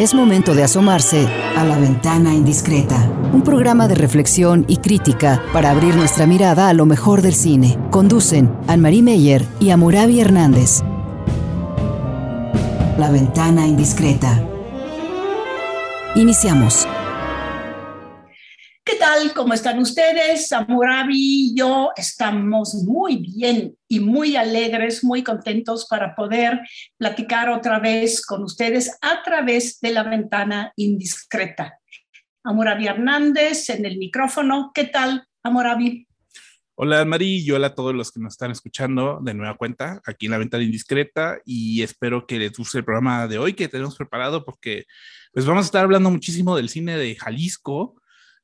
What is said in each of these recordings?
Es momento de asomarse a la ventana indiscreta, un programa de reflexión y crítica para abrir nuestra mirada a lo mejor del cine. Conducen Anne-Marie Meyer y Amurabi Hernández. La ventana indiscreta. Iniciamos. ¿Qué tal? ¿Cómo están ustedes? Amurabi y yo estamos muy bien y muy alegres, muy contentos para poder platicar otra vez con ustedes a través de la ventana indiscreta. Amurabi Hernández en el micrófono. ¿Qué tal, Amurabi? Hola Mari y hola a todos los que nos están escuchando de nueva cuenta aquí en la ventana indiscreta y espero que les guste el programa de hoy que tenemos preparado porque pues vamos a estar hablando muchísimo del cine de Jalisco,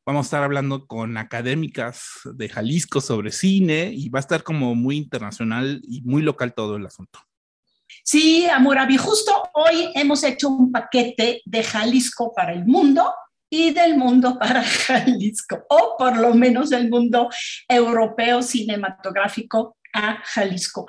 Vamos a estar hablando con académicas de Jalisco sobre cine y va a estar como muy internacional y muy local todo el asunto. Sí, Amurabi, justo hoy hemos hecho un paquete de Jalisco para el mundo y del mundo para Jalisco, o por lo menos el mundo europeo cinematográfico a Jalisco.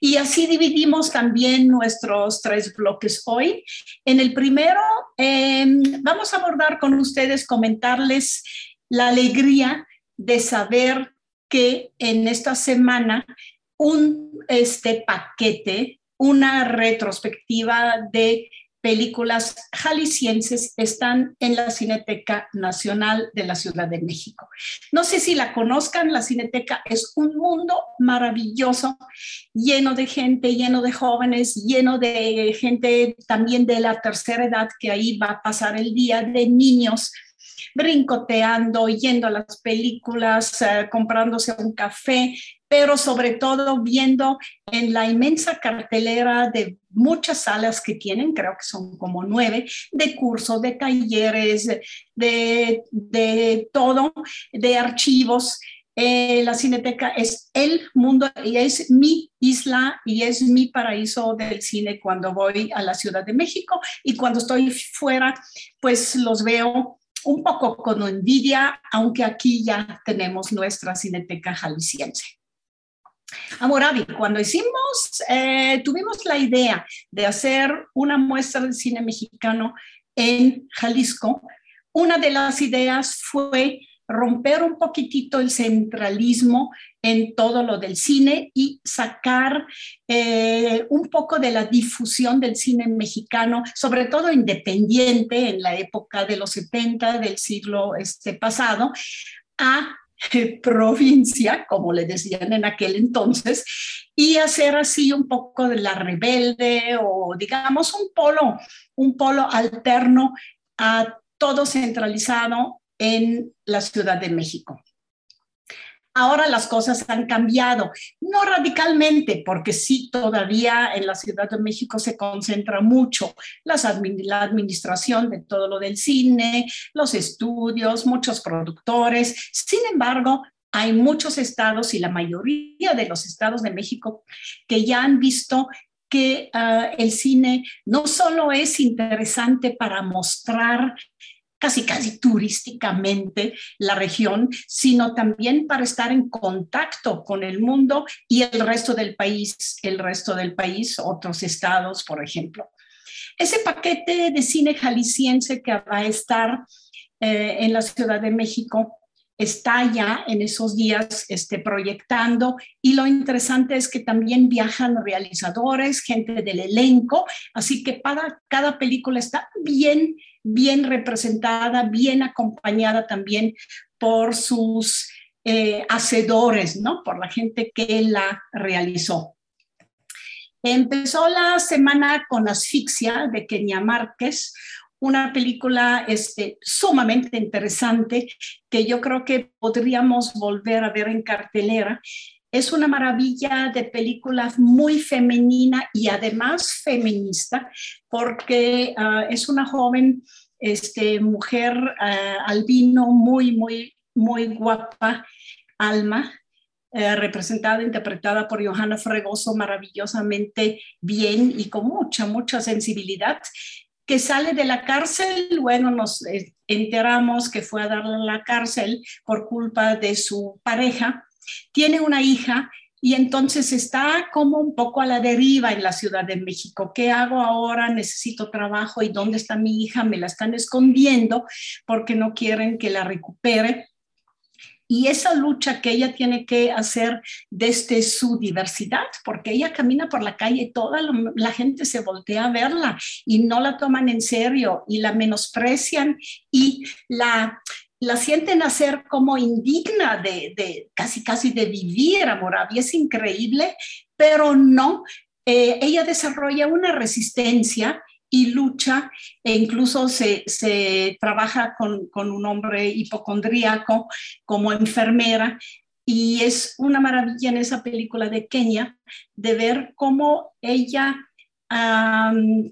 Y así dividimos también nuestros tres bloques hoy. En el primero, em, vamos a abordar con ustedes, comentarles la alegría de saber que en esta semana un este paquete, una retrospectiva de películas jaliscienses están en la Cineteca Nacional de la Ciudad de México. No sé si la conozcan, la Cineteca es un mundo maravilloso, lleno de gente, lleno de jóvenes, lleno de gente también de la tercera edad que ahí va a pasar el día, de niños brincoteando, yendo a las películas, eh, comprándose un café, pero sobre todo viendo en la inmensa cartelera de muchas salas que tienen, creo que son como nueve, de cursos, de talleres, de, de todo, de archivos. Eh, la Cineteca es el mundo y es mi isla y es mi paraíso del cine cuando voy a la Ciudad de México y cuando estoy fuera, pues los veo un poco con envidia, aunque aquí ya tenemos nuestra Cineteca Jalisciense. Amoravi, cuando hicimos, eh, tuvimos la idea de hacer una muestra de cine mexicano en Jalisco, una de las ideas fue romper un poquitito el centralismo en todo lo del cine y sacar eh, un poco de la difusión del cine mexicano, sobre todo independiente en la época de los 70 del siglo este, pasado, a eh, provincia, como le decían en aquel entonces, y hacer así un poco de la rebelde o digamos un polo, un polo alterno a todo centralizado en la Ciudad de México. Ahora las cosas han cambiado, no radicalmente, porque sí, todavía en la Ciudad de México se concentra mucho las la administración de todo lo del cine, los estudios, muchos productores. Sin embargo, hay muchos estados y la mayoría de los estados de México que ya han visto que ah, el cine no solo es interesante para mostrar casi, casi turísticamente la región, sino también para estar en contacto con el mundo y el resto del país, el resto del país, otros estados, por ejemplo. Ese paquete de cine jalisciense que va a estar eh, en la Ciudad de México está ya en esos días este, proyectando y lo interesante es que también viajan realizadores, gente del elenco, así que cada película está bien, bien representada, bien acompañada también por sus eh, hacedores, ¿no? Por la gente que la realizó. Empezó la semana con Asfixia de Kenia Márquez, una película este, sumamente interesante que yo creo que podríamos volver a ver en cartelera. Es una maravilla de película muy femenina y además feminista, porque ah, es una joven este, mujer uh, albino muy, muy, muy guapa, Alma, eh, representada, interpretada por Johanna Fregoso maravillosamente bien y con mucha, mucha sensibilidad que sale de la cárcel, bueno, nos eh, enteramos que fue a darle a la cárcel por culpa de su pareja, tiene una hija y entonces está como un poco a la deriva en la Ciudad de México. ¿Qué hago ahora? Necesito trabajo y ¿dónde está mi hija? Me la están escondiendo porque no quieren que la recupere. Y esa lucha que ella tiene que hacer desde su diversidad, porque ella camina por la calle y toda la gente se voltea a verla y no la toman en serio y la menosprecian y la, la sienten hacer como indigna de, casi casi de vivir a Moravia. Es increíble, pero no. Eh, ella desarrolla una resistencia y lucha e incluso se, trabaja con, con, un hombre hipocondríaco como enfermera y es una maravilla en esa película de Kenia de ver cómo ella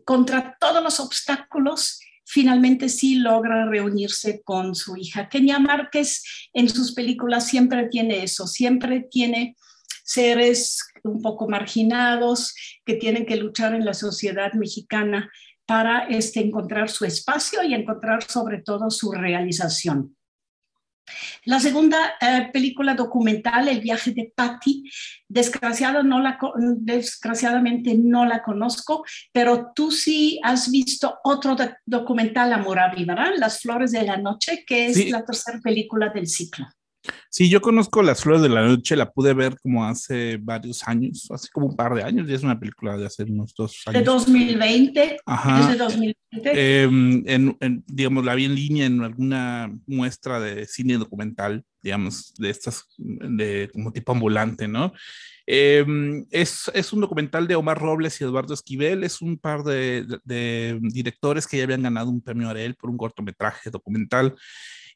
contra todos los obstáculos finalmente sí logra reunirse con su hija. Kenia Márquez en sus películas siempre tiene eso, siempre tiene seres un poco marginados que tienen que luchar en la sociedad mexicana para este, encontrar su espacio y encontrar sobre todo su realización. La segunda eh, película documental, El viaje de Patty, desgraciado no la, desgraciadamente no la conozco, pero tú sí has visto otro documental, Amor ¿verdad? Las Flores de la Noche, que es la tercera película del ciclo. Sí, yo conozco Las Flores de la Noche, la pude ver como hace varios años, hace como un par de años, y es una película de hace unos dos años. De 2020. Ajá. de 2020. en, digamos, la vi en línea en alguna muestra de cine documental, digamos, de estas, de como tipo ambulante, ¿no? Em, es, es, un documental de Omar Robles y Eduardo Esquivel, es un par de, de directores que ya habían ganado un premio Arel por un cortometraje documental.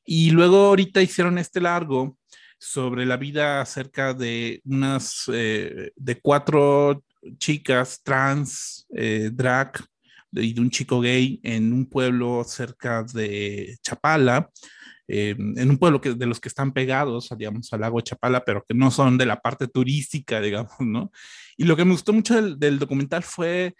Y luego ahorita hicieron este largo sobre la vida acerca de unas, eh, de cuatro chicas trans, eh, drag y de un chico gay en un pueblo cerca de Chapala, eh, en un pueblo que, de los que están pegados, digamos, al lago Chapala, pero que no son de la parte turística, digamos, ¿no? Y lo que me gustó mucho del documental fue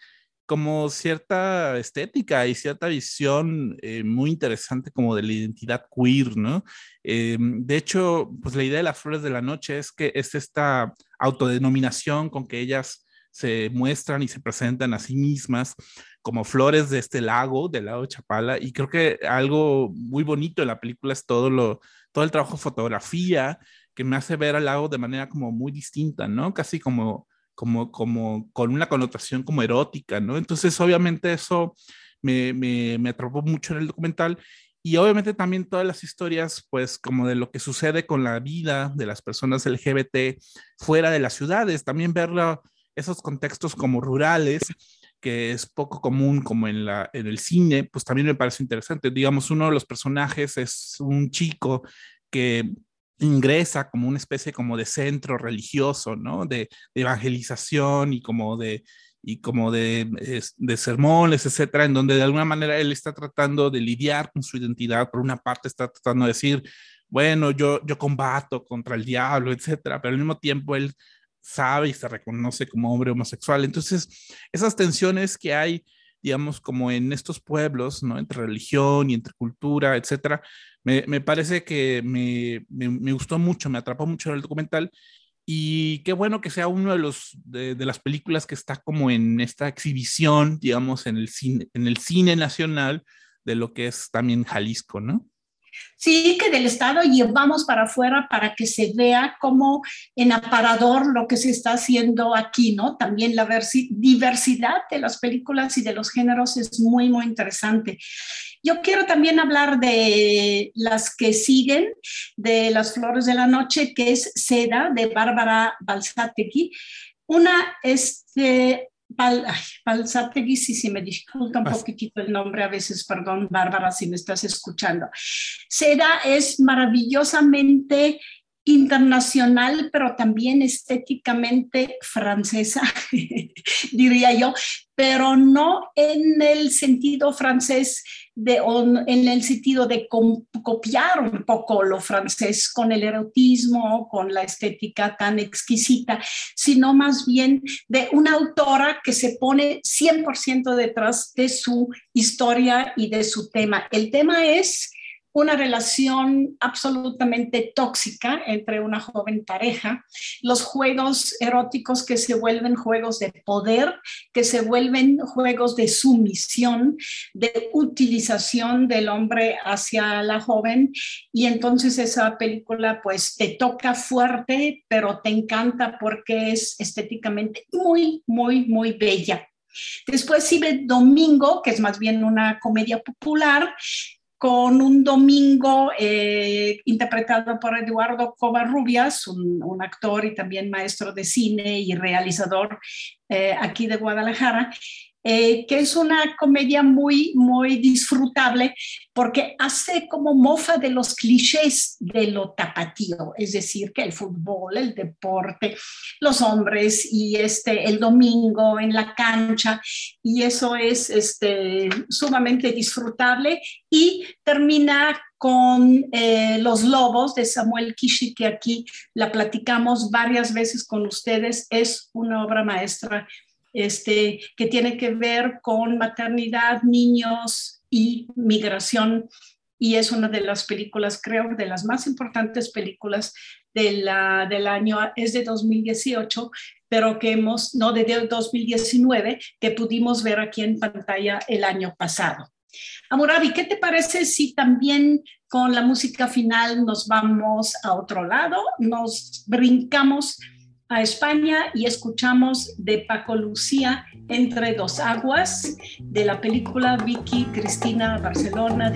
como cierta estética y cierta visión eh, muy interesante como de la identidad queer, ¿no? Eh, de hecho, pues la idea de las flores de la noche es que es esta autodenominación con que ellas se muestran y se presentan a sí mismas como flores de este lago, del lago Chapala, y creo que algo muy bonito de la película es todo, lo, todo el trabajo de fotografía que me hace ver al lago de manera como muy distinta, ¿no? Casi como como, como con una connotación como erótica, ¿no? Entonces, obviamente eso me, me, me atrapó mucho en el documental y obviamente también todas las historias, pues como de lo que sucede con la vida de las personas LGBT fuera de las ciudades, también ver esos contextos como rurales, que es poco común como en, la, en el cine, pues también me parece interesante. Digamos, uno de los personajes es un chico que ingresa como una especie como de centro religioso, ¿no? De, evangelización y como de y como de, de, sermones, etcétera, en donde de alguna manera él está tratando de lidiar con su identidad. Por una parte está tratando de decir, bueno, yo, yo combato contra el diablo, etcétera, pero al mismo tiempo él sabe y se reconoce como hombre homosexual. Entonces, esas tensiones que hay, digamos, como en estos pueblos, ¿no? Entre religión y entre cultura, etcétera, me, parece que me, me, gustó mucho, me atrapó mucho el documental y qué bueno que sea uno de los de, las películas que está como en esta exhibición, digamos, en el cine, en el cine nacional de lo que es también Jalisco, ¿no? Sí, que del Estado llevamos para afuera para que se vea como en aparador lo que se está haciendo aquí, ¿no? También la diversidad de las películas y de los géneros es muy, muy interesante. Yo quiero también hablar de las que siguen, de Las Flores de la Noche, que es Seda, de Bárbara Balsategui. Una es de Balsategui, sí, sí, me disculpa un poquitito el nombre a veces, perdón, Bárbara, si me estás escuchando. Seda es maravillosamente internacional, pero también estéticamente francesa, diría yo, pero no en el sentido francés de, en el sentido de copiar un poco lo francés con el erotismo, con la estética tan exquisita, sino más bien de una autora que se pone 100% detrás de su historia y de su tema. El tema es una relación absolutamente tóxica entre una joven pareja, los juegos eróticos que se vuelven juegos de poder, que se vuelven juegos de sumisión, de utilización del hombre hacia la joven y entonces esa película pues te toca fuerte, pero te encanta porque es estéticamente muy, muy, muy bella. Después sigue Domingo, que es más bien una comedia popular, con un domingo eh, interpretado por Eduardo Covarrubias, un, un, actor y también maestro de cine y realizador eh, aquí de Guadalajara, eh, que es una comedia muy, muy disfrutable porque hace como mofa de los clichés de lo tapatío, es decir, que el fútbol, el deporte, los hombres y este, el domingo en la cancha, y eso es este, sumamente disfrutable y termina con eh, Los Lobos de Samuel Kishi, que aquí la platicamos varias veces con ustedes, es una obra maestra este, que tiene que ver con maternidad, niños y migración. Y es una de las películas, creo, de las más importantes películas de la, del año, es de 2018, pero que hemos, no de 2019, que pudimos ver aquí en pantalla el año pasado. Amurabi, ¿qué te parece si también con la música final nos vamos a otro lado, nos brincamos a España y escuchamos de Paco Lucía Entre dos aguas de la película Vicky Cristina Barcelona.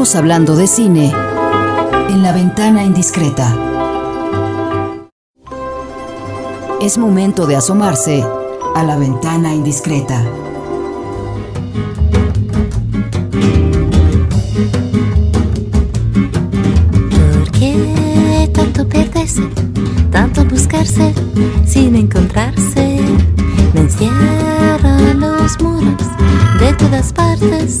Seguimos hablando de cine en la ventana indiscreta. Es momento de asomarse a la ventana indiscreta. ¿Por qué tanto perderse, tanto buscarse sin encontrarse? Partes,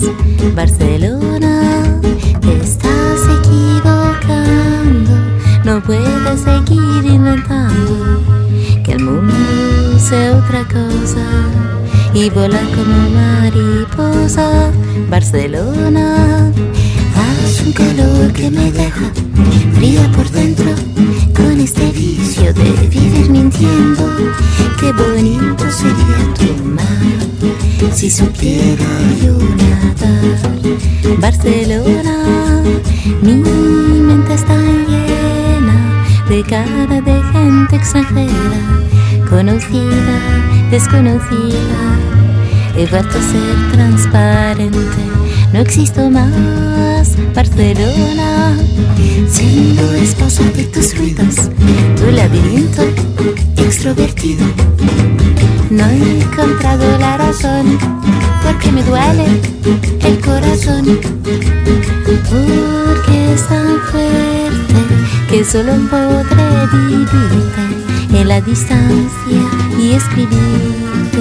Barcelona, te estás equivocando, no puedes seguir inventando que el mundo sea otra cosa y volar como mariposa, Barcelona. Haz un calor que me deja fría por dentro con este vicio de vivir mintiendo. Qué bonito sería tu mar si supiera yo nadar. Barcelona, mi mente está llena de cara de gente extranjera, conocida, desconocida. He vuelto a ser transparente, no existo más, Barcelona. Porque es tan fuerte que solo podré vivirte en la distancia y escribirte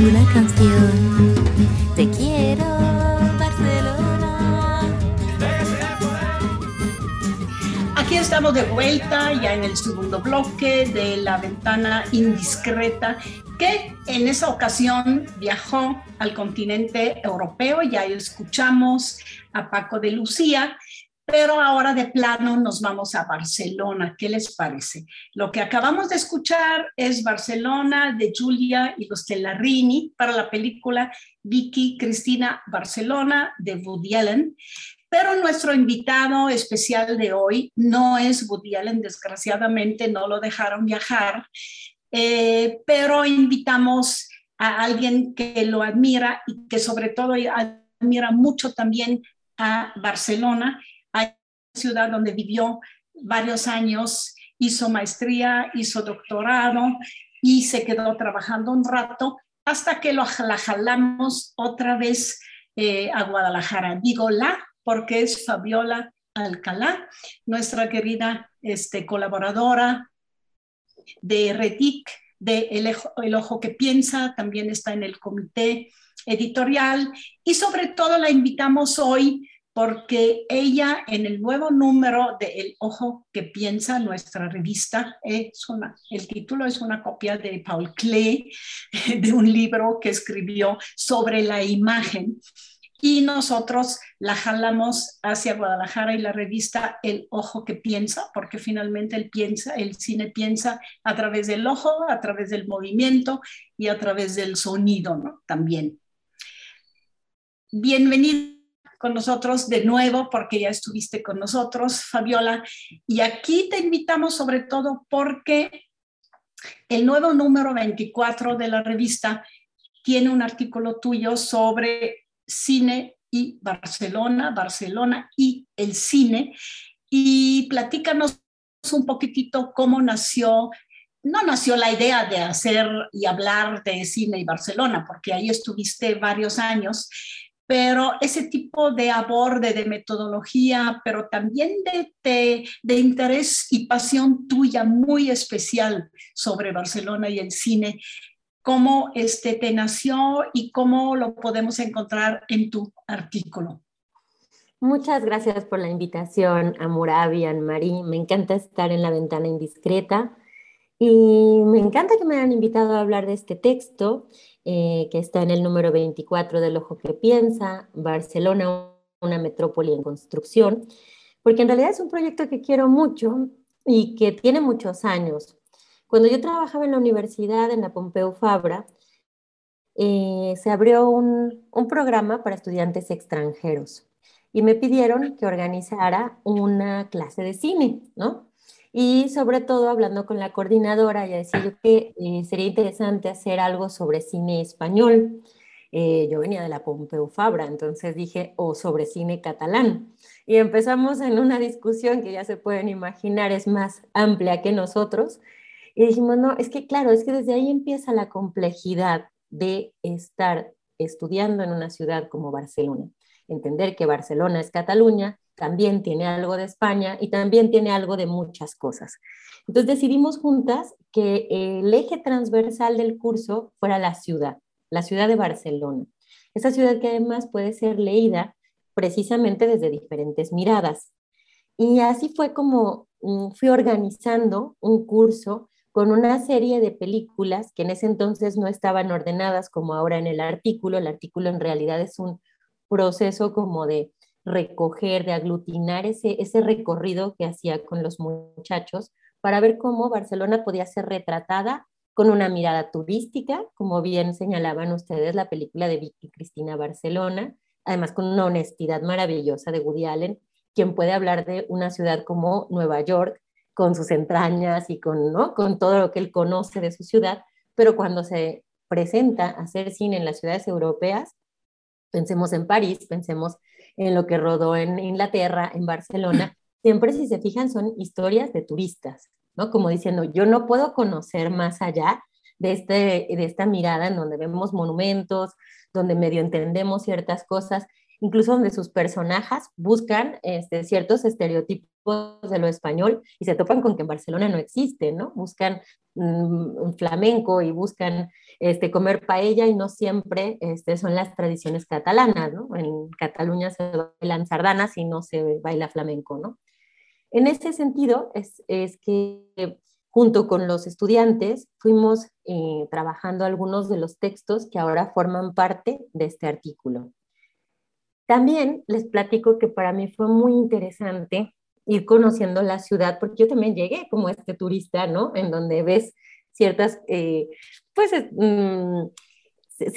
una canción. Te quiero, Barcelona. Aquí estamos de vuelta ya en el segundo bloque de la ventana indiscreta que en esa ocasión viajó al continente europeo. Ya escuchamos a Paco de Lucía, pero ahora de plano nos vamos a Barcelona. ¿Qué les parece? Lo que acabamos de escuchar es Barcelona de Julia y los Tellarini para la película Vicky Cristina Barcelona de Woody Allen. Pero nuestro invitado especial de hoy no es Woody Allen, desgraciadamente no lo dejaron viajar, eh, pero invitamos a alguien que lo admira y que sobre todo admira mucho también a Barcelona, a ciudad donde vivió varios años, hizo maestría, hizo doctorado y se quedó trabajando un rato hasta que lo, la jalamos otra vez eh, a Guadalajara. Digo la porque es Fabiola Alcalá, nuestra querida este, colaboradora de RETIC, de el, el Ojo que Piensa, también está en el comité editorial. Y sobre todo la invitamos hoy porque ella en el nuevo número de El Ojo que Piensa, nuestra revista, es una, el título es una copia de Paul Klee, de un libro que escribió sobre la imagen y nosotros la jalamos hacia Guadalajara y la revista El Ojo que Piensa, porque finalmente el, piensa, el cine piensa a través del ojo, a través del movimiento y a través del sonido también. Bienvenido con nosotros de nuevo, porque ya estuviste con nosotros, Fabiola, y aquí te invitamos sobre todo porque el nuevo número 24 de la revista tiene un artículo tuyo sobre cine y Barcelona, Barcelona y el cine. Y platícanos un poquitito cómo nació, no nació la idea de hacer y hablar de cine y Barcelona, porque ahí estuviste varios años, pero ese tipo de aborde, de metodología, pero también de, de, de, interés y pasión tuya muy especial sobre Barcelona y el cine, cómo este, te nació y cómo lo podemos encontrar en tu artículo. Muchas gracias por la invitación a Murabi, Anne-Marie. Me encanta estar en la ventana indiscreta y me encanta que me hayan invitado a hablar de este texto eh, que está en el número 24 del Ojo que Piensa, Barcelona, una metrópoli en construcción, porque en realidad es un proyecto que quiero mucho y que tiene muchos años. Cuando yo trabajaba en la universidad, en la Pompeu Fabra, eh, se abrió un, un, programa para estudiantes extranjeros y me pidieron que organizara una clase de cine, ¿no? Y sobre todo hablando con la coordinadora, ya decía yo que eh, sería interesante hacer algo sobre cine español. Eh, yo venía de la Pompeu Fabra, entonces dije, o sobre cine catalán. Y empezamos en una discusión que ya se pueden imaginar es más amplia que nosotros, y dijimos, no, es que claro, es que desde ahí empieza la complejidad de estar estudiando en una ciudad como Barcelona. Entender que Barcelona es Cataluña, también tiene algo de España y también tiene algo de muchas cosas. Entonces decidimos juntas que el eje transversal del curso fuera la ciudad, la ciudad de Barcelona. Esa ciudad que además puede ser leída precisamente desde diferentes miradas. Y así fue como mm, fui organizando un curso con una serie de películas que en ese entonces no estaban ordenadas como ahora en el artículo. El artículo en realidad es un proceso como de recoger, de aglutinar ese, ese recorrido que hacía con los muchachos para ver cómo Barcelona podía ser retratada con una mirada turística, como bien señalaban ustedes la película de Vicky Cristina Barcelona, además con una honestidad maravillosa de Woody Allen, quien puede hablar de una ciudad como Nueva York, con sus entrañas y con, ¿no? con todo lo que él conoce de su ciudad, pero cuando se presenta a hacer cine en las ciudades europeas, pensemos en París, pensemos en lo que rodó en Inglaterra, en Barcelona, siempre si se fijan son historias de turistas, ¿no? Como diciendo, yo no puedo conocer más allá de, este, de esta mirada en donde vemos monumentos, donde medio entendemos ciertas cosas, incluso donde sus personajes buscan este, ciertos estereotipos de lo español y se topan con que en Barcelona no existe, ¿no? Buscan un flamenco y buscan este, comer paella y no siempre este, son las tradiciones catalanas, ¿no? En Cataluña se bailan sardanas y no se baila flamenco, ¿no? En ese sentido es, es que junto con los estudiantes fuimos eh, trabajando algunos de los textos que ahora forman parte de este artículo. También les platico que para mí fue muy interesante ir conociendo la ciudad, porque yo también llegué como este turista, ¿no? En donde ves ciertas, eh, pues, mm,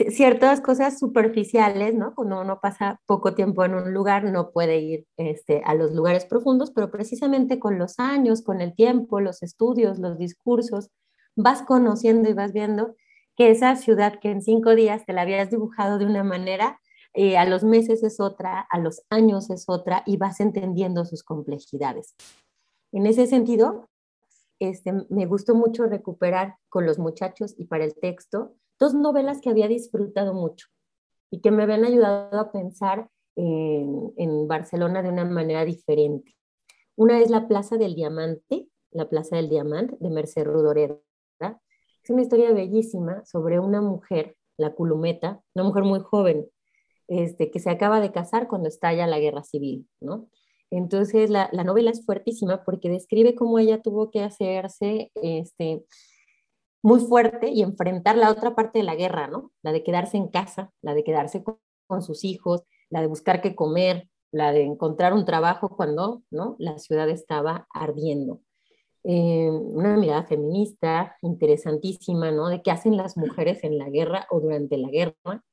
ciertas cosas superficiales, ¿no? Cuando uno pasa poco tiempo en un lugar, no puede ir este, a los lugares profundos, pero precisamente con los años, con el tiempo, los estudios, los discursos, vas conociendo y vas viendo que esa ciudad que en cinco días te la habías dibujado de una manera, eh, a los meses es otra, a los años es otra y vas entendiendo sus complejidades. En ese sentido, este, me gustó mucho recuperar con los muchachos y para el texto dos novelas que había disfrutado mucho y que me habían ayudado a pensar en, Barcelona de una manera diferente. Una es La Plaza del Diamante, La Plaza del Diamante de Merced Rudoreda. Es una historia bellísima sobre una mujer, la Culumeta, una mujer muy joven, este, que se acaba de casar cuando estalla la guerra civil, ¿no? Entonces la, novela es fuertísima porque describe cómo ella tuvo que hacerse este, muy fuerte y enfrentar la otra parte de la guerra, ¿no? La de quedarse en casa, la de quedarse con, sus hijos, la de buscar qué comer, la de encontrar un trabajo cuando ¿no? la ciudad estaba ardiendo. Eh, una mirada feminista interesantísima, ¿no? De qué hacen las mujeres en la guerra o durante la guerra,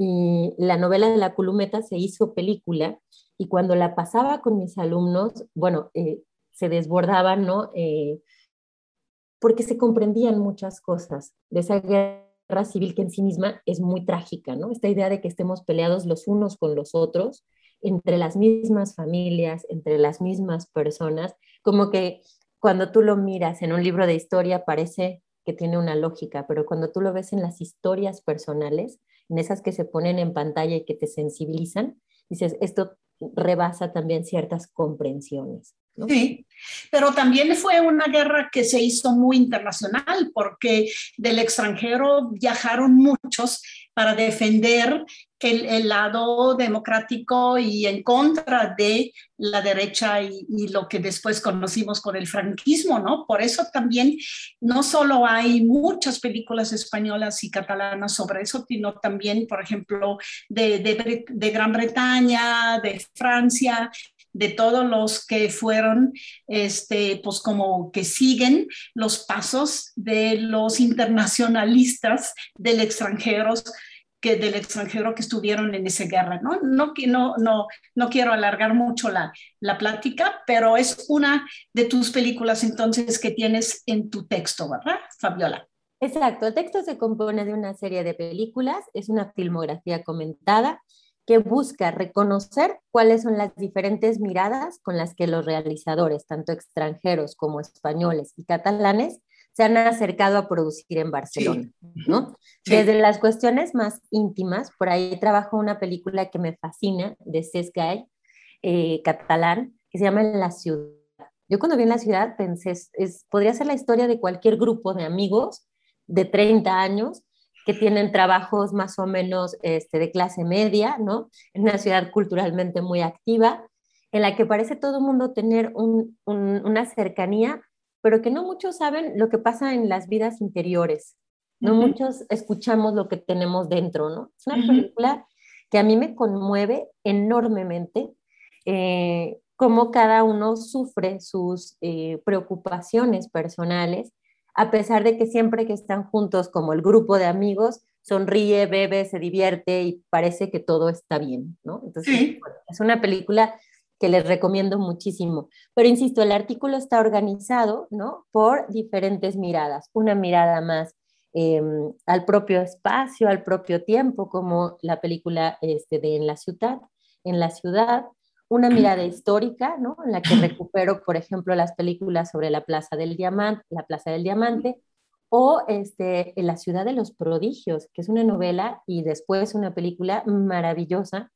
y la novela de la Culumeta se hizo película y cuando la pasaba con mis alumnos, bueno, eh, se desbordaban, ¿no? Eh, porque se comprendían muchas cosas de esa guerra civil que en sí misma es muy trágica, ¿no? Esta idea de que estemos peleados los unos con los otros, entre las mismas familias, entre las mismas personas, como que cuando tú lo miras en un libro de historia parece que tiene una lógica, pero cuando tú lo ves en las historias personales, en esas que se ponen en pantalla y que te sensibilizan, dices, esto rebasa también ciertas comprensiones. Sí, pero también fue una guerra que se hizo muy internacional porque del extranjero viajaron muchos para defender el, lado democrático y en contra de la derecha y, y, lo que después conocimos con el franquismo, ¿no? Por eso también no solo hay muchas películas españolas y catalanas sobre eso, sino también, por ejemplo, de, de, de Gran Bretaña, de Francia, de todos los que fueron, este, pues como que siguen los pasos de los internacionalistas del extranjero que del extranjero que estuvieron en esa guerra, ¿no? No, no, no, no quiero alargar mucho la, la plática, pero es una de tus películas entonces que tienes en tu texto, ¿verdad, Fabiola? Exacto, el texto se compone de una serie de películas, es una filmografía comentada que busca reconocer cuáles son las diferentes miradas con las que los realizadores, tanto extranjeros como españoles y catalanes, se han acercado a producir en Barcelona, ¿no? Desde las cuestiones más íntimas, por ahí trabajo una película que me fascina de Cesc Gay, eh, catalán, que se llama La Ciudad. Yo cuando vi en La Ciudad pensé, es, podría ser la historia de cualquier grupo de amigos de 30 años que tienen trabajos más o menos este, de clase media, ¿no? En una ciudad culturalmente muy activa, en la que parece todo el mundo tener una cercanía, pero que no muchos saben lo que pasa en las vidas interiores. No muchos escuchamos lo que tenemos dentro, ¿no? Es una película que a mí me conmueve enormemente. Eh, cómo cada uno sufre sus eh, preocupaciones personales, a pesar de que siempre que están juntos como el grupo de amigos, sonríe, bebe, se divierte y parece que todo está bien, ¿no? Entonces, es una película que les recomiendo muchísimo. Pero insisto, el artículo está organizado, ¿no? Por diferentes miradas. Una mirada más em, al propio espacio, al propio tiempo, como la película este, de En la ciudad, en la ciudad, una mirada histórica, ¿no? En la que recupero, por ejemplo, las películas sobre la Plaza del Diamante, la Plaza del Diamante, o este, La ciudad de los prodigios, que es una novela y después una película maravillosa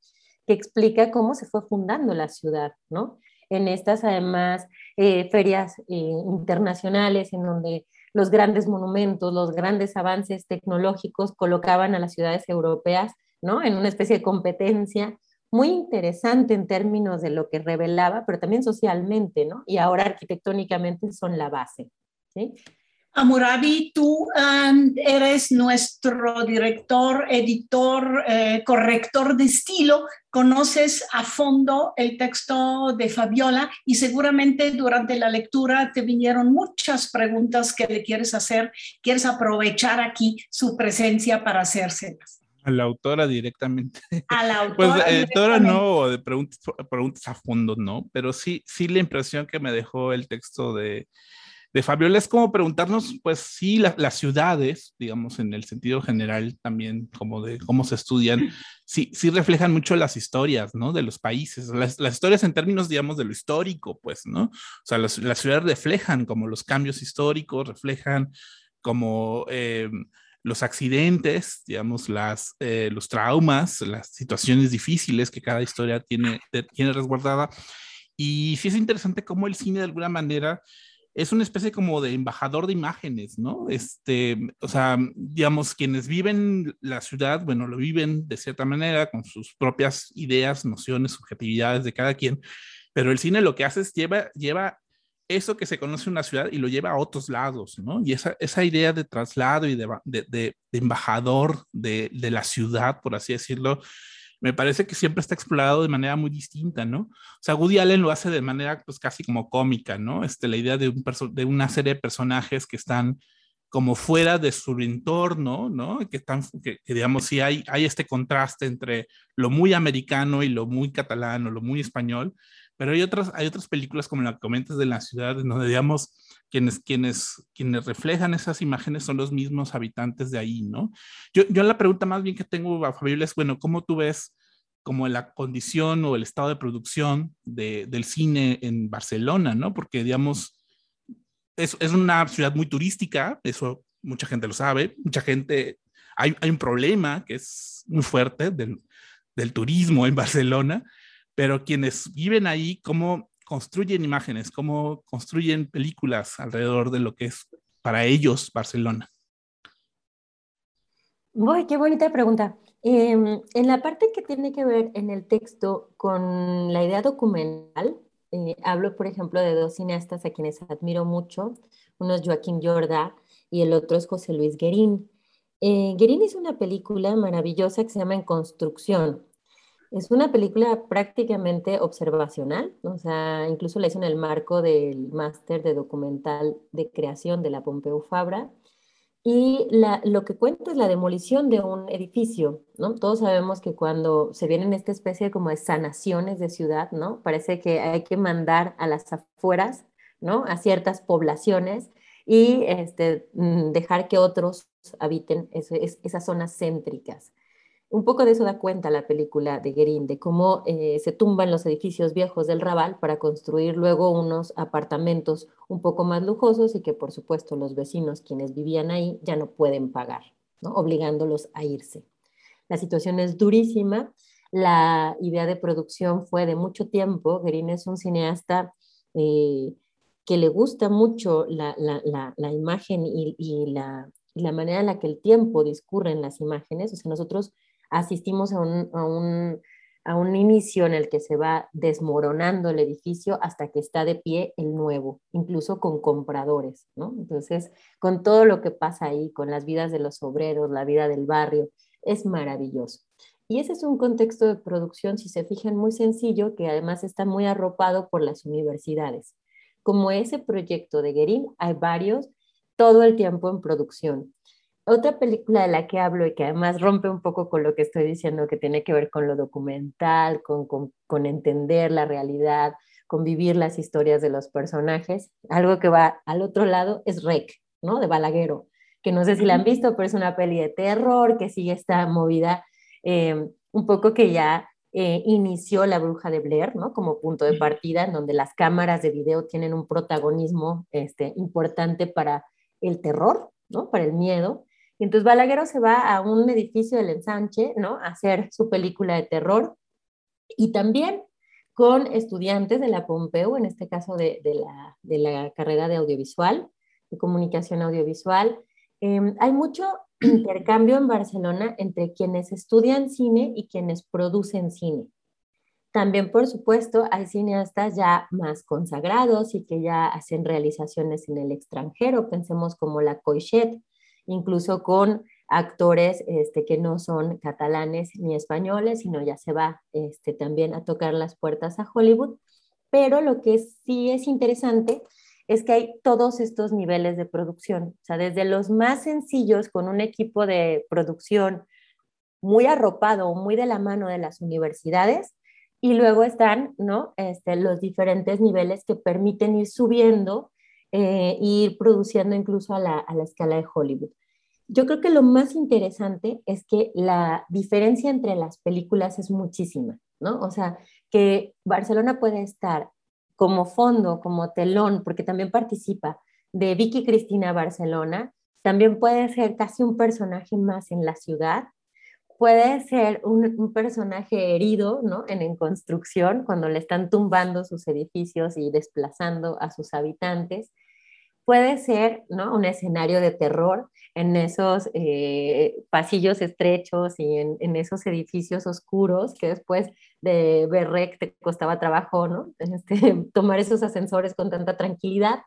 que explica cómo se fue fundando la ciudad, ¿no? En estas, además, eh, ferias eh, internacionales en donde los grandes monumentos, los grandes avances tecnológicos colocaban a las ciudades europeas, ¿no? En una especie de competencia muy interesante en términos de lo que revelaba, pero también socialmente, ¿no? Y ahora arquitectónicamente son la base, ¿sí? Amurabi, tú um, eres nuestro director, editor, eh, corrector de estilo, conoces a fondo el texto de Fabiola y seguramente durante la lectura te vinieron muchas preguntas que le quieres hacer, quieres aprovechar aquí su presencia para hacérselas. A la autora directamente. A la pues, autora. Pues editora no, de preguntas, preguntas a fondo no, pero sí, sí la impresión que me dejó el texto de, de Fabiola es como preguntarnos, pues sí, las ciudades, digamos, en el sentido general también, como de cómo se estudian, sí, sí reflejan mucho las historias, ¿no? De los países, las, historias en términos, digamos, de lo histórico, pues, ¿no? O sea, las, ciudades reflejan como los cambios históricos, reflejan como... Eh, los accidentes, digamos, las, eh, los traumas, las situaciones difíciles que cada historia tiene, tiene resguardada. Y sí es interesante cómo el cine de alguna manera es una especie como de embajador de imágenes, ¿no? Este, o sea, digamos, quienes viven la ciudad, bueno, lo viven de cierta manera, con sus propias ideas, nociones, subjetividades de cada quien, pero el cine lo que hace es lleva, lleva eso que se conoce en una ciudad y lo lleva a otros lados, ¿no? Y esa, esa idea de traslado y de, de, embajador de, de la ciudad, por así decirlo, me parece que siempre está explorado de manera muy distinta, ¿no? O sea, Woody Allen lo hace de manera pues casi como cómica, ¿no? Este, la idea de, un de una serie de personajes que están como fuera de su entorno, ¿no? Que, están, que, digamos, sí hay, hay este contraste entre lo muy americano y lo muy catalano, lo muy español, pero hay otras, hay otras películas como la que comentas de la ciudad, en donde, digamos, quienes, quienes, quienes reflejan esas imágenes son los mismos habitantes de ahí, ¿no? Yo, yo la pregunta más bien que tengo a Fabiola es, bueno, ¿cómo tú ves como la condición o el estado de producción de, del cine en Barcelona, ¿no? Porque, digamos, es, es, una ciudad muy turística, eso mucha gente lo sabe, mucha gente, hay, hay un problema que es muy fuerte del, del turismo en Barcelona, pero quienes viven ahí, ¿cómo construyen imágenes, cómo construyen películas alrededor de lo que es para ellos Barcelona? Uy, qué bonita pregunta. Em, en la parte que tiene que ver en el texto con la idea documental, eh, hablo, por ejemplo, de dos cineastas a quienes admiro mucho. Uno es Joaquín Jorda y el otro es José Luis Guerín. Eh, Guerín hizo una película maravillosa que se llama En Construcción, es una película prácticamente observacional, o sea, incluso la hizo en el marco del máster de documental de creación de la Pompeu Fabra. Y lo que cuenta es la demolición de un edificio, ¿no? Todos sabemos que cuando se vienen esta especie como de sanaciones de ciudad, ¿no? Parece que hay que mandar a las afueras, ¿no? A ciertas poblaciones y este, mm, dejar que otros habiten esas zonas céntricas. Un poco de eso da cuenta la película de Guerin, de cómo eh, se tumban los edificios viejos del Raval para construir luego unos apartamentos un poco más lujosos y que por supuesto los vecinos quienes vivían ahí ya no pueden pagar, obligándolos a irse. La situación es durísima. La idea de producción fue de mucho tiempo. Guerin es un cineasta eh, que le gusta mucho la, imagen y, y la, la manera en la que el tiempo discurre en las imágenes. O sea, nosotros asistimos a un, inicio en el que se va desmoronando el edificio hasta que está de pie el nuevo, incluso con compradores, ¿no? Entonces, con todo lo que pasa ahí, con las vidas de los obreros, la vida del barrio, es maravilloso. Y ese es un contexto de producción, si se fijan, muy sencillo, que además está muy arropado por las universidades. Como ese proyecto de Guerin, hay varios todo el tiempo en producción. Otra película de la que hablo y que además rompe un poco con lo que estoy diciendo, que tiene que ver con lo documental, con, con, entender la realidad, con vivir las historias de los personajes, algo que va al otro lado es Rec, ¿no? De Balaguero, que no sé si la han visto, pero es una peli de terror que sigue esta movida eh, un poco que ya eh, inició La Bruja de Blair, ¿no? Como punto de partida, en donde las cámaras de video tienen un protagonismo este, importante para el terror, ¿no? Para el miedo. Y entonces Balaguero se va a un edificio del ensanche, ¿no? A hacer su película de terror. Y también con estudiantes de la Pompeu, en este caso de, la, de la, carrera de audiovisual, de comunicación audiovisual. Em, hay mucho intercambio en Barcelona entre quienes estudian cine y quienes producen cine. También, por supuesto, hay cineastas ya más consagrados y que ya hacen realizaciones en el extranjero. Pensemos como la Coixet, incluso con actores este, que no son catalanes ni españoles, sino ya se va este, también a tocar las puertas a Hollywood. Pero lo que sí es interesante es que hay todos estos niveles de producción, o sea, desde los más sencillos con un equipo de producción muy arropado, muy de la mano de las universidades, y luego están este, los diferentes niveles que permiten ir subiendo eh, ir produciendo incluso a la, a la escala de Hollywood. Yo creo que lo más interesante es que la diferencia entre las películas es muchísima, ¿no? O sea, que Barcelona puede estar como fondo, como telón, porque también participa de Vicky Cristina Barcelona, también puede ser casi un personaje más en la ciudad, puede ser un, un, personaje herido ¿no? en, en construcción cuando le están tumbando sus edificios y desplazando a sus habitantes, puede ser ¿no? un escenario de terror en esos eh, pasillos estrechos y en, esos edificios oscuros que después de ver rec te costaba trabajo, ¿no? Este, tomar esos ascensores con tanta tranquilidad.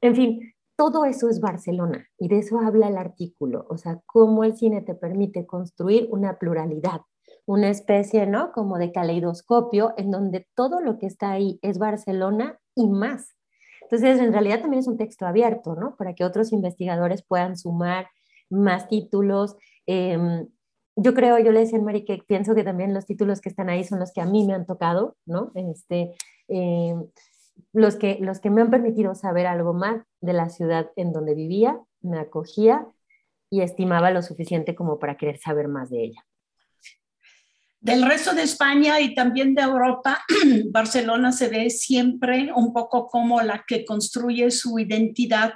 En fin, todo eso es Barcelona y de eso habla el artículo, o sea, cómo el cine te permite construir una pluralidad, una especie, ¿no? Como de caleidoscopio en donde todo lo que está ahí es Barcelona y más. Entonces, en realidad también es un texto abierto, ¿no? Para que otros investigadores puedan sumar más títulos. Em, yo creo, yo le decía a Mari que pienso que también los títulos que están ahí son los que a mí me han tocado, ¿no? Este, em, los, que, los que me han permitido saber algo más de la ciudad en donde vivía, me acogía y estimaba lo suficiente como para querer saber más de ella. Del resto de España y también de Europa, Barcelona se ve siempre un poco como la que construye su identidad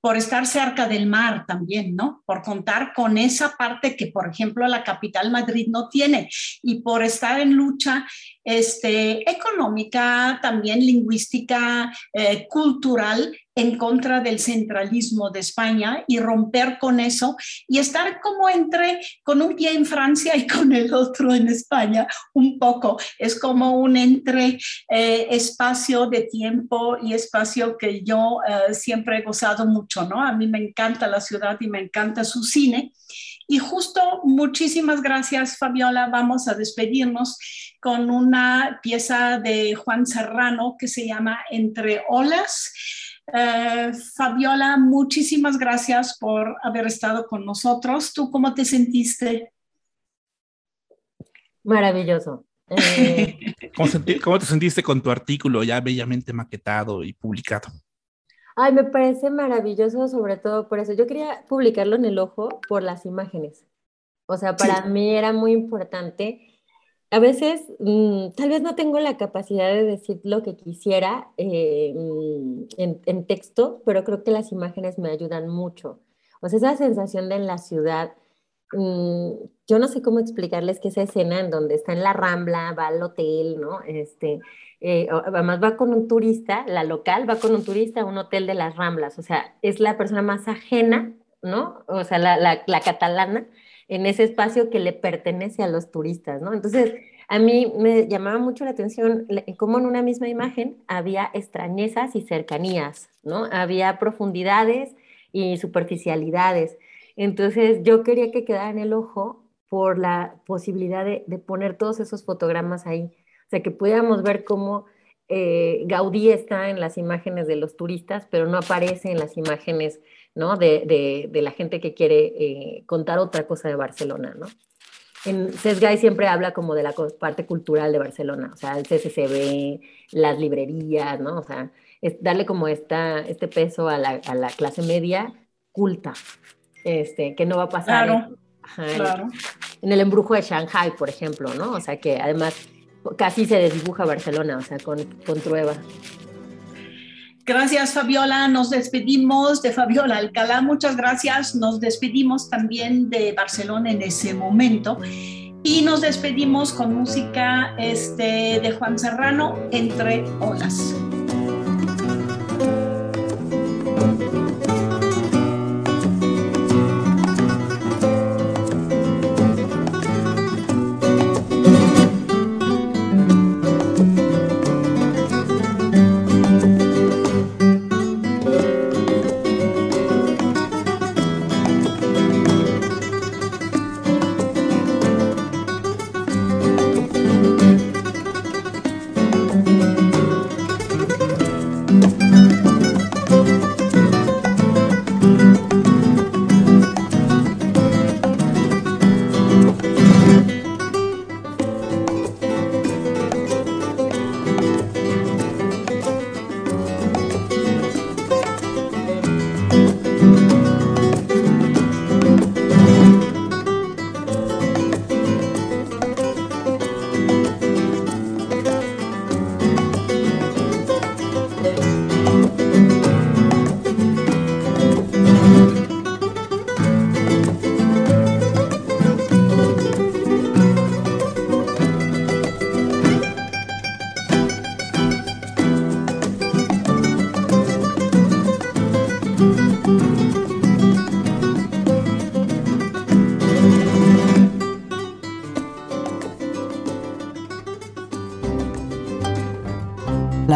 por estar cerca del mar también, ¿no? Por contar con esa parte que, por ejemplo, la capital Madrid no tiene y por estar en lucha este, económica, también lingüística, eh, cultural en contra del centralismo de España y romper con eso y estar como entre con un pie en Francia y con el otro en España un poco. Es como un entre eh, espacio de tiempo y espacio que yo eh, siempre he gozado mucho, ¿no? A mí me encanta la ciudad y me encanta su cine. Y justo muchísimas gracias, Fabiola. Vamos a despedirnos con una pieza de Juan Serrano que se llama Entre olas. Eh, Fabiola, muchísimas gracias por haber estado con nosotros. ¿Tú cómo te sentiste? Maravilloso. Eh... ¿Cómo, ¿Cómo, te sentiste con tu artículo ya bellamente maquetado y publicado? Ay, me parece maravilloso, sobre todo por eso. Yo quería publicarlo en el ojo por las imágenes. O sea, para sí. mí era muy importante a veces mmm, tal vez no tengo la capacidad de decir lo que quisiera eh, mm, en, en, texto, pero creo que las imágenes me ayudan mucho. O sea, esa sensación de en la ciudad, yo no sé cómo explicarles que esa escena en donde está en la rambla, va al hotel, ¿no? Este, eh, además va con un turista, la local va con un turista a un hotel de las ramblas, o sea, es la persona más ajena, ¿no? O sea, la, la, la catalana en ese espacio que le pertenece a los turistas, ¿no? Entonces, a mí me llamaba mucho la atención cómo en una misma imagen había extrañezas y cercanías, ¿no? Había profundidades y superficialidades. Entonces, yo quería que quedara en el ojo por la posibilidad de, poner todos esos fotogramas ahí. O sea, que pudiéramos ver cómo eh, Gaudí está en las imágenes de los turistas, pero no aparece en las imágenes ¿no? de, la gente que quiere eh, contar otra cosa de Barcelona. ¿no? En Sesgay siempre habla como de la parte cultural de Barcelona, o sea, el CCCB, las librerías, ¿no? O sea, es darle como este peso a la clase media culta, este, que no va a pasar claro, claro. En, en, el embrujo de Shanghai, por ejemplo, ¿no? O sea, que además casi se desdibuja Barcelona, o sea, con, con Trueba. Gracias, Fabiola. Nos despedimos de Fabiola Alcalá. Muchas gracias. Nos despedimos también de Barcelona en ese momento. Y nos despedimos con música este, de Juan Serrano, Entre Olas.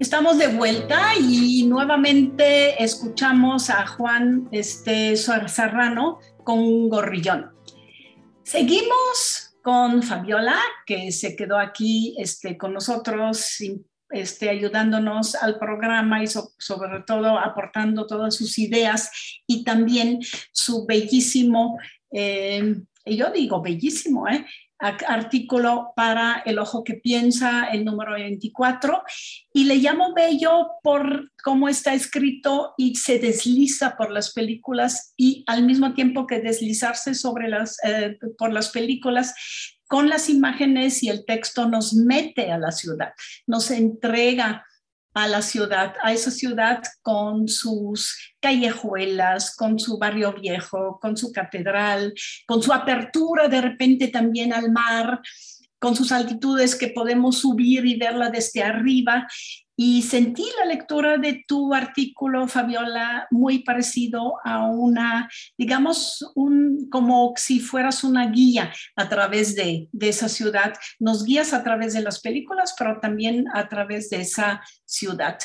Estamos de vuelta y nuevamente escuchamos a Juan este, Serrano con Gorrillón. Seguimos con Fabiola, que se quedó aquí este, con nosotros, este, ayudándonos al programa y sobre todo aportando todas sus ideas y también su bellísimo, eh, yo digo bellísimo, ¿eh? Artículo para El Ojo que Piensa, el número 24, y le llamo bello por cómo está escrito y se desliza por las películas y al mismo tiempo que deslizarse sobre las, eh, por las películas, con las imágenes y el texto nos mete a la ciudad, nos entrega a la ciudad, a esa ciudad con sus callejuelas, con su barrio viejo, con su catedral, con su apertura de repente también al mar, con sus altitudes que podemos subir y verla desde arriba. Y sentí la lectura de tu artículo, Fabiola, muy parecido a una, digamos, un, como si fueras una guía a través de, de esa ciudad. Nos guías a través de las películas, pero también a través de esa ciudad.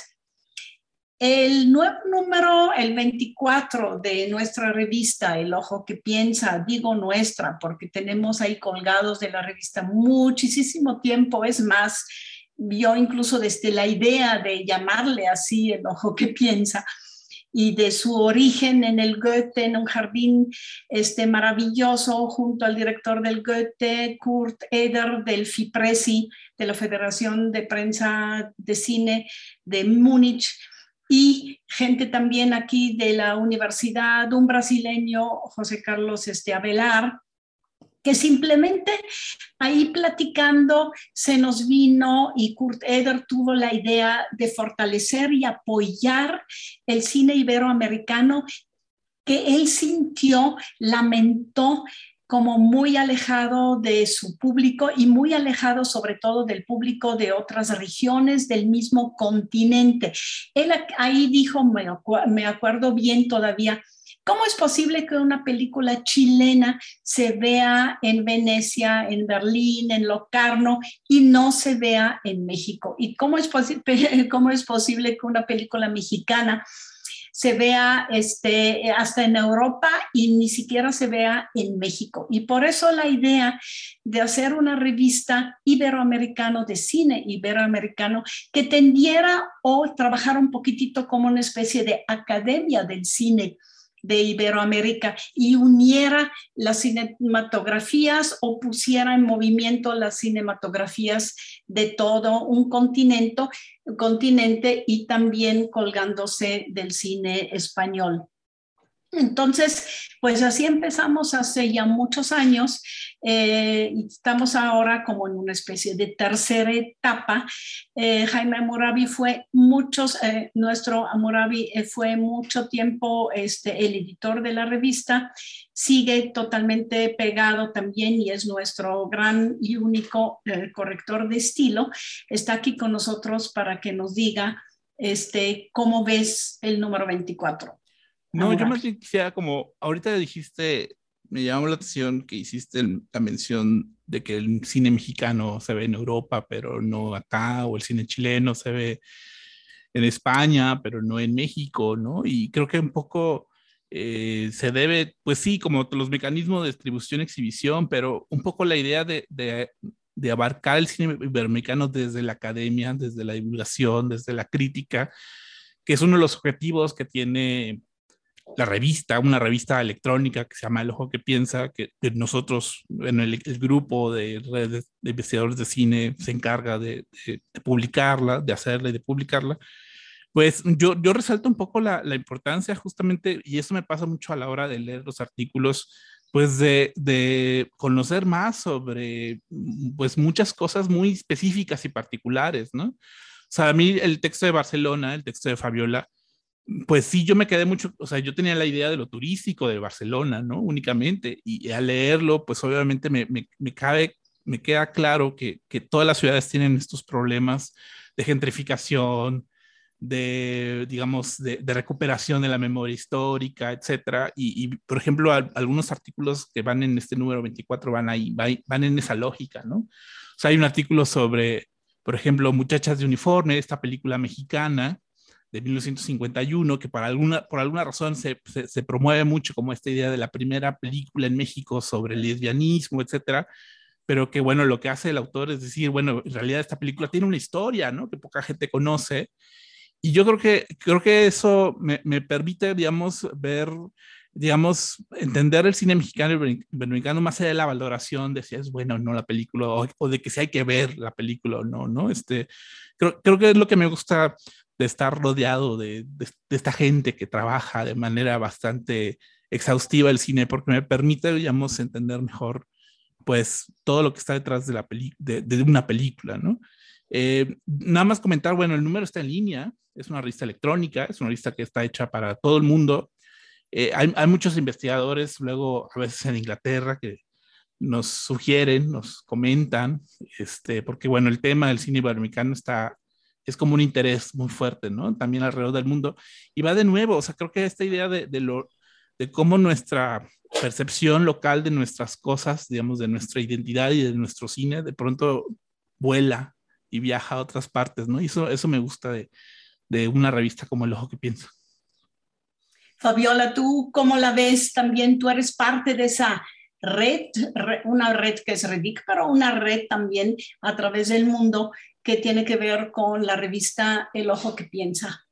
El nuevo número, el 24 de nuestra revista, El Ojo que Piensa, digo nuestra, porque tenemos ahí colgados de la revista muchísimo tiempo, es más, yo incluso desde la idea de llamarle así El Ojo que Piensa, y de su origen en el Goethe, en un jardín este, maravilloso, junto al director del Goethe, Kurt Eder, del FIPRESI, de la Federación de Prensa de Cine de Múnich y gente también aquí de la universidad, un brasileño, José Carlos este, Avelar, que simplemente ahí platicando se nos vino y Kurt Eder tuvo la idea de fortalecer y apoyar el cine iberoamericano que él sintió, lamentó como muy alejado de su público y muy alejado sobre todo del público de otras regiones del mismo continente. Él ahí dijo, me, acuerdo bien todavía, ¿Cómo es posible que una película chilena se vea en Venecia, en Berlín, en Locarno y no se vea en México? ¿Y cómo es, cómo es posible que una película mexicana se vea este, hasta en Europa y ni siquiera se vea en México. Y por eso la idea de hacer una revista iberoamericano de cine iberoamericano que tendiera o trabajar un poquitito como una especie de academia del cine de Iberoamérica y uniera las cinematografías o pusiera en movimiento las cinematografías de todo un continente, continente y también colgándose del cine español. Entonces, pues así empezamos hace ya muchos años. Eh, estamos ahora como en una especie de tercera etapa. Eh, Jaime Amurabi fue muchos, eh, nuestro Amurabi fue mucho tiempo este, el editor de la revista, sigue totalmente pegado también y es nuestro gran y único corrector de estilo. Está aquí con nosotros para que nos diga este, cómo ves el número 24. No, yo más bien quisiera como, ahorita dijiste, me llamó la atención que hiciste la mención de que el cine mexicano se ve en Europa, pero no acá, o el cine chileno se ve en España, pero no en México, ¿no? Y creo que un poco eh, se debe, pues sí, como los mecanismos de distribución, exhibición, pero un poco la idea de, de, de abarcar el cine iberoamericano desde la academia, desde la divulgación, desde la crítica, que es uno de los objetivos que tiene la revista, una revista electrónica que se llama El Ojo que Piensa, que, nosotros, en el, grupo de de investigadores de cine, se encarga de, publicarla, de hacerla y de publicarla. Pues yo, yo resalto un poco la, la, importancia justamente, y eso me pasa mucho a la hora de leer los artículos, pues de, de conocer más sobre pues muchas cosas muy específicas y particulares, ¿no? O sea, a mí el texto de Barcelona, el texto de Fabiola, pues sí, yo me quedé mucho, o sea, yo tenía la idea de lo turístico de Barcelona, ¿no? Únicamente, y al leerlo, pues obviamente me, me, me cabe, me queda claro que, que, todas las ciudades tienen estos problemas de gentrificación, de, digamos, de, recuperación de la memoria histórica, etcétera. Y, y por ejemplo, algunos artículos que van en este número 24 van ahí, van en esa lógica, ¿no? O sea, hay un artículo sobre, por ejemplo, Muchachas de Uniforme, esta película mexicana, de 1951, que por alguna, por alguna razón se, se, promueve mucho como esta idea de la primera película en México sobre el lesbianismo, etcétera, pero que bueno, lo que hace el autor es decir, bueno, en realidad esta película tiene una historia, ¿no? Que poca gente conoce. Y yo creo que, creo que eso me, me permite, digamos, ver, digamos, entender el cine mexicano y iberoamericano más allá de la valoración de si es bueno o no la película, o, o, de que si hay que ver la película o no, ¿no? Este, creo, creo que es lo que me gusta de estar rodeado de, esta gente que trabaja de manera bastante exhaustiva el cine, porque me permite, digamos, entender mejor pues todo lo que está detrás de, la de, de una película, ¿no? Eh, nada más comentar, bueno, el número está en línea, es una revista electrónica, es una revista que está hecha para todo el mundo. Eh, hay, hay, muchos investigadores, luego a veces en Inglaterra, que nos sugieren, nos comentan, este, porque bueno, el tema del cine iberoamericano está, es como un interés muy fuerte, ¿no? También alrededor del mundo. Y va de nuevo, o sea, creo que esta idea de, de cómo nuestra percepción local de nuestras cosas, digamos, de nuestra identidad y de nuestro cine, de pronto vuela y viaja a otras partes, ¿no? Y eso, eso me gusta de, de una revista como El Ojo que Piensa. Fabiola, ¿tú cómo la ves? También tú eres parte de esa red, una red que es Redic, pero una red también a través del mundo que tiene que ver con la revista El Ojo que Piensa.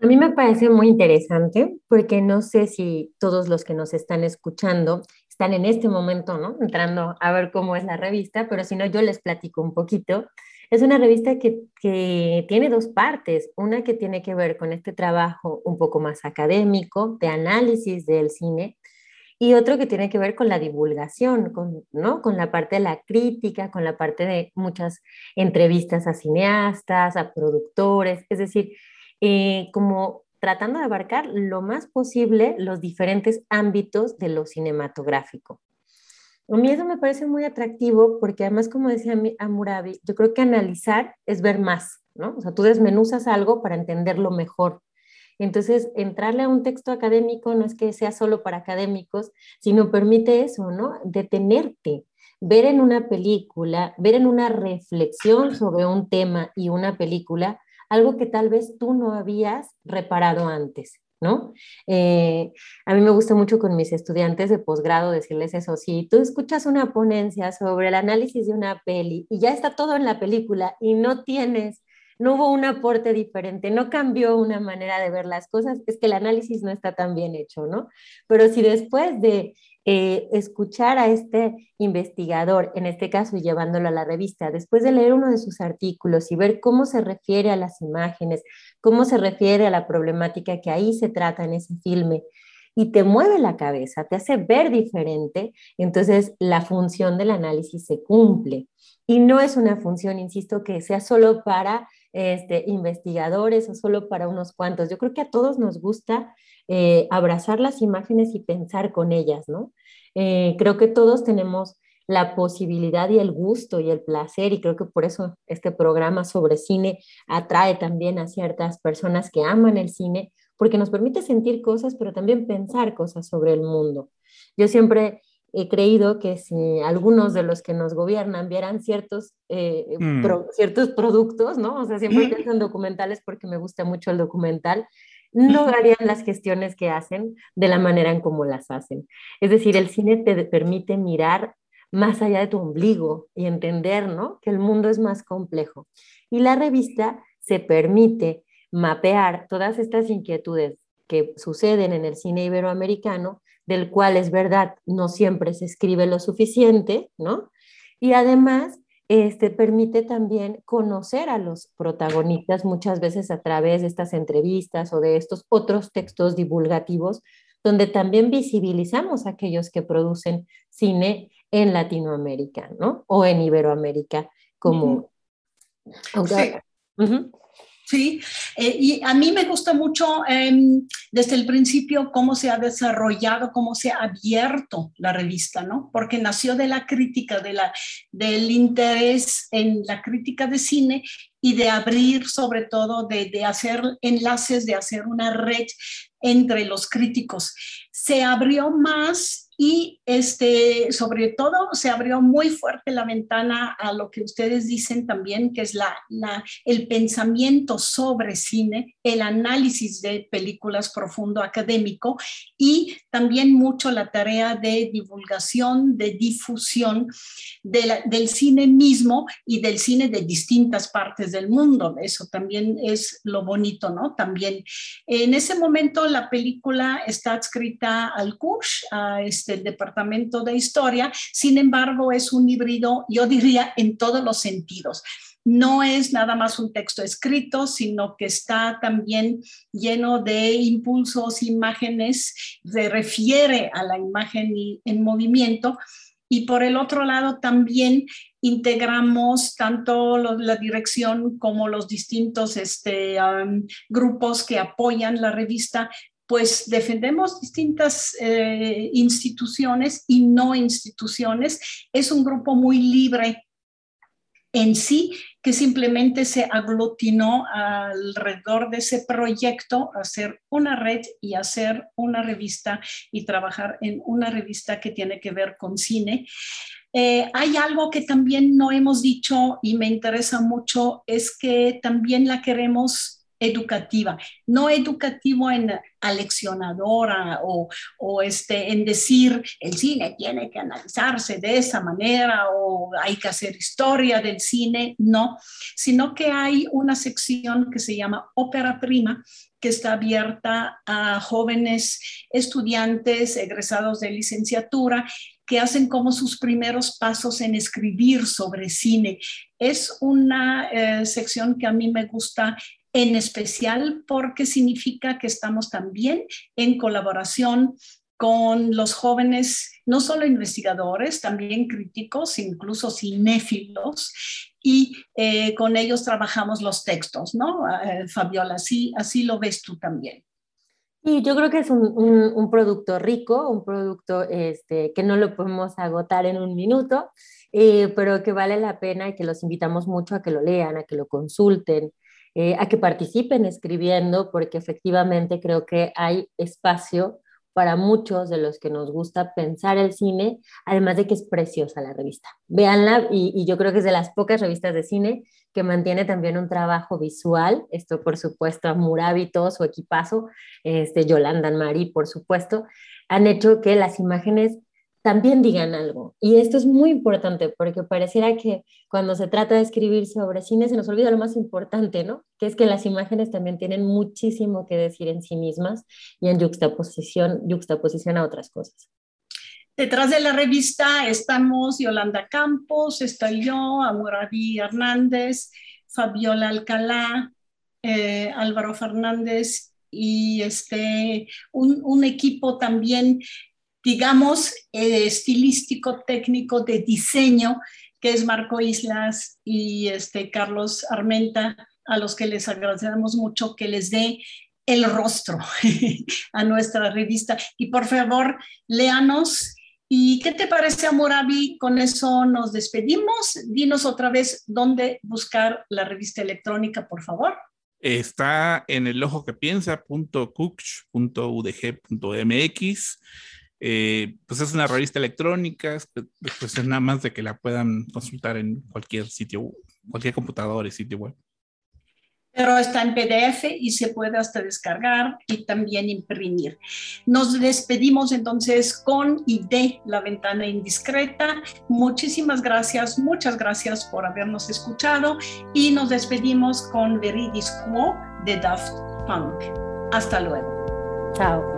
A mí me parece muy interesante porque no sé si todos los que nos están escuchando están en este momento, ¿no? Entrando a ver cómo es la revista, pero si no, yo les platico un poquito. Es una revista que, que, tiene dos partes, una que tiene que ver con este trabajo un poco más académico, de análisis del cine, y otro que tiene que ver con la divulgación, con, ¿no? con la parte de la crítica, con la parte de muchas entrevistas a cineastas, a productores, es decir, eh, como tratando de abarcar lo más posible los diferentes ámbitos de lo cinematográfico. A mí eso me parece muy atractivo porque además, como decía Amurabi, yo creo que analizar es ver más, ¿no? O sea, tú desmenuzas algo para entenderlo mejor. Entonces, entrarle a un texto académico no es que sea solo para académicos, sino permite eso, ¿no? Detenerte, ver en una película, ver en una reflexión sobre un tema y una película, algo que tal vez tú no habías reparado antes. ¿no? Eh, a mí me gusta mucho con mis estudiantes de posgrado decirles eso, si tú escuchas una ponencia sobre el análisis de una peli y ya está todo en la película y no tienes, no hubo un aporte diferente, no cambió una manera de ver las cosas, es que el análisis no está tan bien hecho, ¿no? Pero si después de eh, escuchar a este investigador, en este caso llevándolo a la revista, después de leer uno de sus artículos y ver cómo se refiere a las imágenes, cómo se refiere a la problemática que ahí se trata en ese filme, y te mueve la cabeza, te hace ver diferente, entonces la función del análisis se cumple. Y no es una función, insisto, que sea solo para este, investigadores o solo para unos cuantos. Yo creo que a todos nos gusta eh, abrazar las imágenes y pensar con ellas, ¿no? Eh, creo que todos tenemos la posibilidad y el gusto y el placer, y creo que por eso este programa sobre cine atrae también a ciertas personas que aman el cine, porque nos permite sentir cosas, pero también pensar cosas sobre el mundo. Yo siempre he creído que si algunos de los que nos gobiernan vieran ciertos, eh, mm. ciertos productos, ¿no? O sea, siempre pienso en documentales porque me gusta mucho el documental, no harían las gestiones que hacen de la manera en cómo las hacen. Es decir, el cine te permite mirar más allá de tu ombligo y entender ¿no? que el mundo es más complejo. Y la revista se permite mapear todas estas inquietudes que suceden en el cine iberoamericano, del cual es verdad, no siempre se escribe lo suficiente, ¿no? Y además este, permite también conocer a los protagonistas muchas veces a través de estas entrevistas o de estos otros textos divulgativos, donde también visibilizamos a aquellos que producen cine en Latinoamérica, ¿no? O en Iberoamérica, como... Sí, eh, y a mí me gusta mucho em, desde el principio cómo se ha desarrollado, cómo se ha abierto la revista, ¿no? Porque nació de la crítica, de la, del interés en la crítica de cine y de abrir sobre todo, de, de hacer enlaces, de hacer una red entre los críticos. Se abrió más y este, sobre todo se abrió muy fuerte la ventana a lo que ustedes dicen también, que es el pensamiento sobre cine, el análisis de películas profundo académico y también mucho la tarea de divulgación, de difusión de del cine mismo y del cine de distintas partes del mundo. Eso también es lo bonito, ¿no? También en ese momento la película está adscrita al CUSH, a este del Departamento de Historia, sin embargo es un híbrido, yo diría, en todos los sentidos. No es nada más un texto escrito, sino que está también lleno de impulsos, imágenes, se refiere a la imagen en movimiento. Y por el otro lado también integramos tanto la dirección como los distintos este, grupos que apoyan la revista, pues defendemos distintas eh, instituciones y no instituciones. Es un grupo muy libre en sí, que simplemente se aglutinó alrededor de ese proyecto, hacer una red y hacer una revista y trabajar en una revista que tiene que ver con cine. Eh, hay algo que también no hemos dicho y me interesa mucho, es que también la queremos educativa, no educativo en aleccionadora o, o, este, en decir el cine tiene que analizarse de esa manera o hay que hacer historia del cine, no, sino que hay una sección que se llama ópera prima que está abierta a jóvenes estudiantes egresados de licenciatura que hacen como sus primeros pasos en escribir sobre cine. Es una eh, sección que a mí me gusta en especial porque significa que estamos también en colaboración con los jóvenes, no solo investigadores, también críticos, incluso cinéfilos, y eh, con ellos trabajamos los textos, ¿no? Eh, Fabiola, así, así lo ves tú también. Y yo creo que es un, producto rico, un producto este, que no lo podemos agotar en un minuto, eh, pero que vale la pena y que los invitamos mucho a que lo lean, a que lo consulten, eh, a que participen escribiendo, porque efectivamente creo que hay espacio para muchos de los que nos gusta pensar el cine, además de que es preciosa la revista. Véanla y, yo creo que es de las pocas revistas de cine que mantiene también un trabajo visual. Esto, por supuesto, a Murabi, todo su equipazo, este, Yolanda Mari, por supuesto, han hecho que las imágenes también digan algo. Y esto es muy importante porque pareciera que cuando se trata de escribir sobre cine se nos olvida lo más importante, ¿no? Que es que las imágenes también tienen muchísimo que decir en sí mismas y en juxtaposición, juxtaposición a otras cosas. Detrás de la revista estamos Yolanda Campos, estoy yo, Amurabi Hernández, Fabiola Alcalá, eh, Álvaro Fernández y este, un, un, equipo también digamos, eh, estilístico, técnico de diseño, que es Marco Islas y este, Carlos Armenta, a los que les agradecemos mucho que les dé el rostro a nuestra revista. Y por favor, léanos. ¿Y qué te parece, Amorabi? Con eso nos despedimos. Dinos otra vez dónde buscar la revista electrónica, por favor. Está en el ojo que eh, pues es una revista electrónica, es pues nada más de que la puedan consultar en cualquier sitio, cualquier computador y sitio web. Pero está en PDF y se puede hasta descargar y también imprimir. Nos despedimos entonces con y de la ventana indiscreta. Muchísimas gracias, muchas gracias por habernos escuchado y nos despedimos con Veridis Quo de Daft Punk. Hasta luego. Chao.